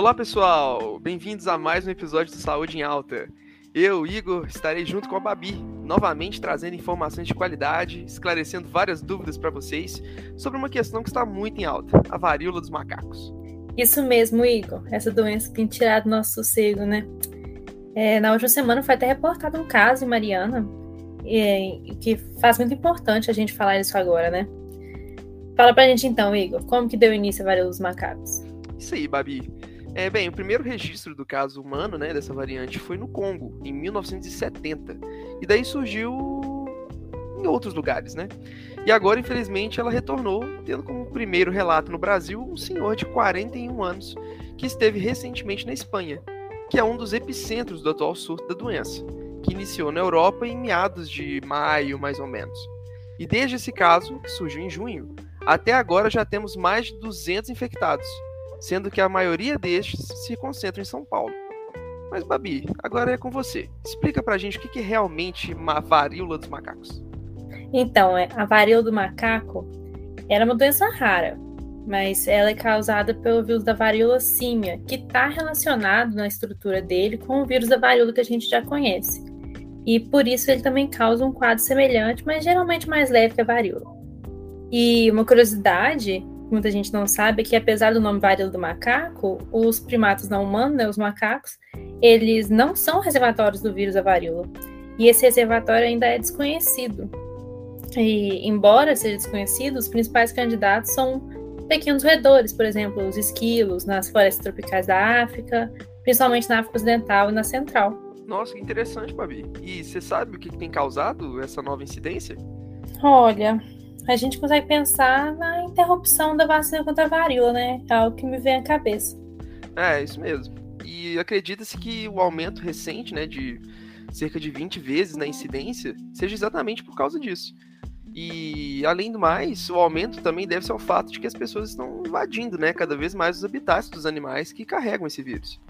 Olá pessoal, bem-vindos a mais um episódio do Saúde em Alta. Eu, Igor, estarei junto com a Babi, novamente trazendo informações de qualidade, esclarecendo várias dúvidas para vocês sobre uma questão que está muito em alta, a varíola dos macacos. Isso mesmo, Igor. Essa doença tem tirado nosso sossego, né? É, na última semana foi até reportado um caso em Mariana, é, que faz muito importante a gente falar isso agora, né? Fala pra gente então, Igor, como que deu início a varíola dos macacos? Isso aí, Babi. É, bem, o primeiro registro do caso humano, né, dessa variante foi no Congo, em 1970. E daí surgiu em outros lugares, né? E agora, infelizmente, ela retornou, tendo como primeiro relato no Brasil um senhor de 41 anos que esteve recentemente na Espanha, que é um dos epicentros do atual surto da doença, que iniciou na Europa em meados de maio, mais ou menos. E desde esse caso, que surgiu em junho, até agora já temos mais de 200 infectados, sendo que a maioria destes se concentra em São Paulo. Mas, Babi, agora é com você. Explica pra gente o que é realmente uma varíola dos macacos. Então, é, a varíola do macaco era uma doença rara, mas ela é causada pelo vírus da varíola símia, que está relacionado na estrutura dele com o vírus da varíola que a gente já conhece. E por isso ele também causa um quadro semelhante, mas geralmente mais leve que a varíola. E uma curiosidade muita gente não sabe é que, apesar do nome varíola do macaco, os primatas não humanos, né, os macacos, eles não são reservatórios do vírus da varíola. E esse reservatório ainda é desconhecido. E, embora seja desconhecido, os principais candidatos são pequenos roedores, por exemplo, os esquilos nas florestas tropicais da África, principalmente na África Ocidental e na Central. Nossa, que interessante, Babi. E você sabe o que tem causado essa nova incidência? Olha, a gente consegue pensar na interrupção da vacina contra a varíola, né? É algo que me vem à cabeça. É, isso mesmo. E acredita-se que o aumento recente, né, de cerca de 20 vezes na incidência, seja exatamente por causa disso. E, além do mais, o aumento também deve ser ao fato de que as pessoas estão invadindo, né, cada vez mais os habitats dos animais que carregam esse vírus.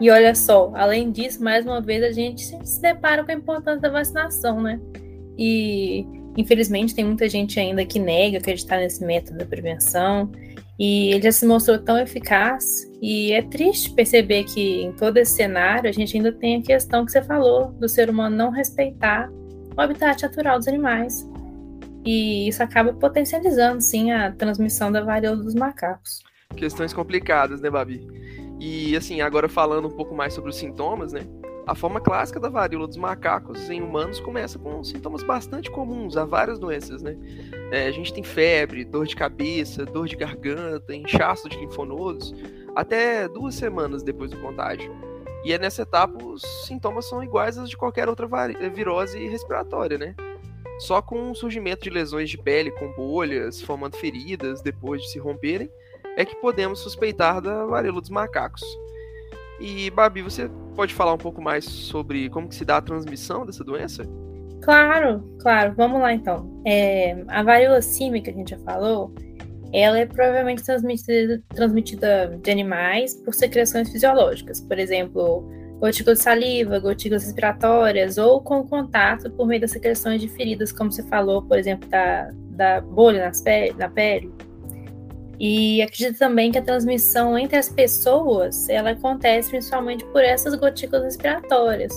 E olha só, além disso, mais uma vez a gente se depara com a importância da vacinação, né? E Infelizmente, tem muita gente ainda que nega acreditar nesse método da prevenção, e ele já se mostrou tão eficaz. E é triste perceber que em todo esse cenário a gente ainda tem a questão que você falou do ser humano não respeitar o habitat natural dos animais. E isso acaba potencializando, sim, a transmissão da varíola dos macacos. Questões complicadas, né, Babi? E assim, agora falando um pouco mais sobre os sintomas, né? A forma clássica da varíola dos macacos em humanos começa com sintomas bastante comuns a várias doenças, né? É, a gente tem febre, dor de cabeça, dor de garganta, inchaço de linfonodos, até duas semanas depois do contágio. E é nessa etapa os sintomas são iguais aos de qualquer outra virose respiratória, né? Só com o surgimento de lesões de pele com bolhas, formando feridas depois de se romperem, é que podemos suspeitar da varíola dos macacos. E, Babi, você pode falar um pouco mais sobre como que se dá a transmissão dessa doença? Claro, claro. Vamos lá, então. É, a varíola símica, que a gente já falou, ela é provavelmente transmitida, transmitida de animais por secreções fisiológicas. Por exemplo, gotículas de saliva, gotículas respiratórias, ou com contato por meio das secreções de feridas, como você falou, por exemplo, da, da bolha nas pe na pele. E acredito também que a transmissão entre as pessoas ela acontece principalmente por essas gotículas respiratórias,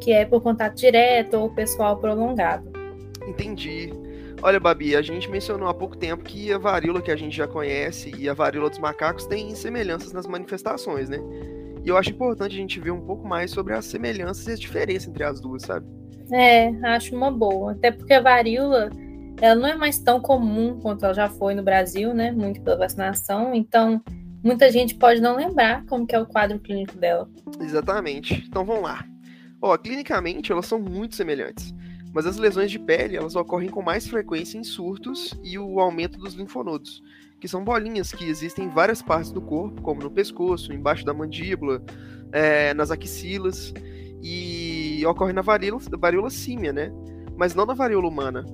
que é por contato direto ou pessoal prolongado. Entendi. Olha, Babi, a gente mencionou há pouco tempo que a varíola que a gente já conhece e a varíola dos macacos têm semelhanças nas manifestações, né? E eu acho importante a gente ver um pouco mais sobre as semelhanças e as diferenças entre as duas, sabe? É, acho uma boa. Até porque a varíola ela não é mais tão comum quanto ela já foi no Brasil, né? Muito pela vacinação. Então, muita gente pode não lembrar como que é o quadro clínico dela. Exatamente. Então vamos lá. Ó, clinicamente elas são muito semelhantes, mas as lesões de pele elas ocorrem com mais frequência em surtos e o aumento dos linfonodos, que são bolinhas que existem em várias partes do corpo, como no pescoço, embaixo da mandíbula, é, nas axilas, e ocorre na varíola, varíola símia, né? Mas não na varíola humana.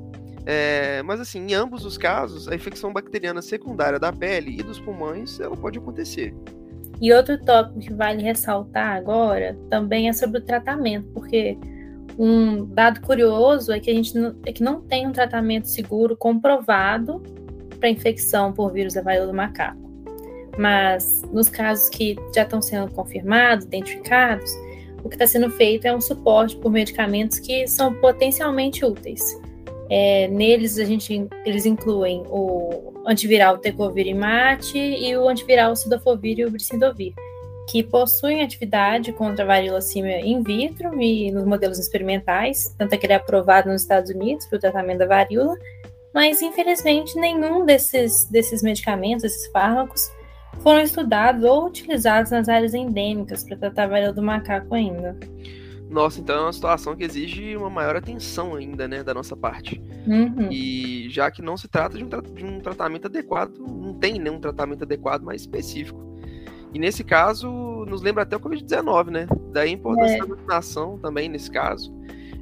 É, mas assim, em ambos os casos, a infecção bacteriana secundária da pele e dos pulmões, ela pode acontecer. E outro tópico que vale ressaltar agora também é sobre o tratamento, porque um dado curioso é que a gente não, é que não tem um tratamento seguro comprovado para infecção por vírus da varíola do macaco. Mas nos casos que já estão sendo confirmados, identificados, o que está sendo feito é um suporte por medicamentos que são potencialmente úteis. É, neles a gente, eles incluem o antiviral Tecovirimat e o antiviral Cidofovir e o Bricidovir, que possuem atividade contra a varíola símia in vitro e nos modelos experimentais, tanto é que ele é aprovado nos Estados Unidos para o tratamento da varíola, mas infelizmente nenhum desses, desses medicamentos, desses fármacos, foram estudados ou utilizados nas áreas endêmicas para tratar a varíola do macaco ainda. Nossa, então é uma situação que exige uma maior atenção ainda, né, da nossa parte. Uhum. E já que não se trata de um, de um tratamento adequado, não tem nenhum tratamento adequado mais específico. E nesse caso, nos lembra até o Covid-19, né? Daí a importância é. da vacinação também nesse caso.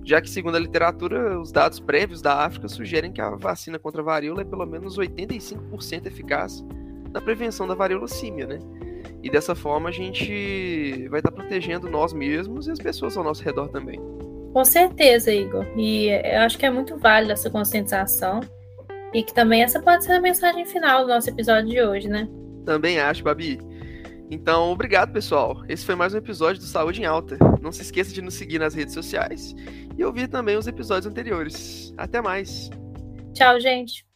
Já que, segundo a literatura, os dados prévios da África sugerem que a vacina contra a varíola é pelo menos 85% eficaz na prevenção da varíola símia, né? E dessa forma a gente vai estar protegendo nós mesmos e as pessoas ao nosso redor também. Com certeza, Igor. E eu acho que é muito válida essa conscientização. E que também essa pode ser a mensagem final do nosso episódio de hoje, né? Também acho, Babi. Então, obrigado, pessoal. Esse foi mais um episódio do Saúde em Alta. Não se esqueça de nos seguir nas redes sociais e ouvir também os episódios anteriores. Até mais. Tchau, gente.